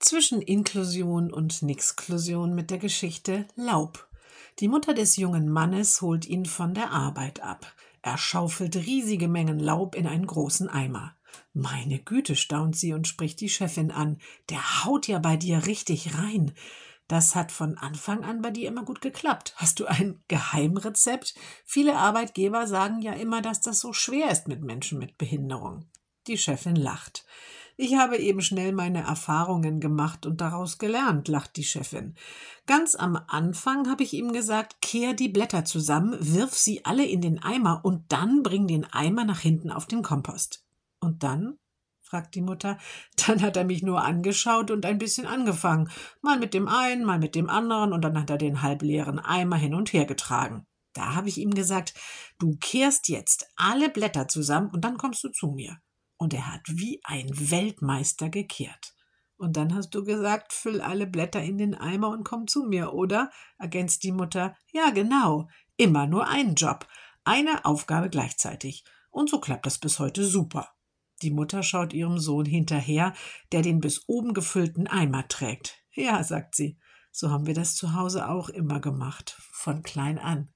Zwischen Inklusion und Nixklusion mit der Geschichte Laub. Die Mutter des jungen Mannes holt ihn von der Arbeit ab. Er schaufelt riesige Mengen Laub in einen großen Eimer. Meine Güte, staunt sie und spricht die Chefin an. Der haut ja bei dir richtig rein. Das hat von Anfang an bei dir immer gut geklappt. Hast du ein Geheimrezept? Viele Arbeitgeber sagen ja immer, dass das so schwer ist mit Menschen mit Behinderung. Die Chefin lacht. Ich habe eben schnell meine Erfahrungen gemacht und daraus gelernt, lacht die Chefin. Ganz am Anfang habe ich ihm gesagt, kehr die Blätter zusammen, wirf sie alle in den Eimer und dann bring den Eimer nach hinten auf den Kompost. Und dann? fragt die Mutter. Dann hat er mich nur angeschaut und ein bisschen angefangen. Mal mit dem einen, mal mit dem anderen, und dann hat er den halbleeren Eimer hin und her getragen. Da habe ich ihm gesagt, du kehrst jetzt alle Blätter zusammen und dann kommst du zu mir und er hat wie ein Weltmeister gekehrt. Und dann hast du gesagt, füll alle Blätter in den Eimer und komm zu mir, oder? ergänzt die Mutter. Ja, genau. Immer nur ein Job. Eine Aufgabe gleichzeitig. Und so klappt das bis heute super. Die Mutter schaut ihrem Sohn hinterher, der den bis oben gefüllten Eimer trägt. Ja, sagt sie, so haben wir das zu Hause auch immer gemacht, von klein an.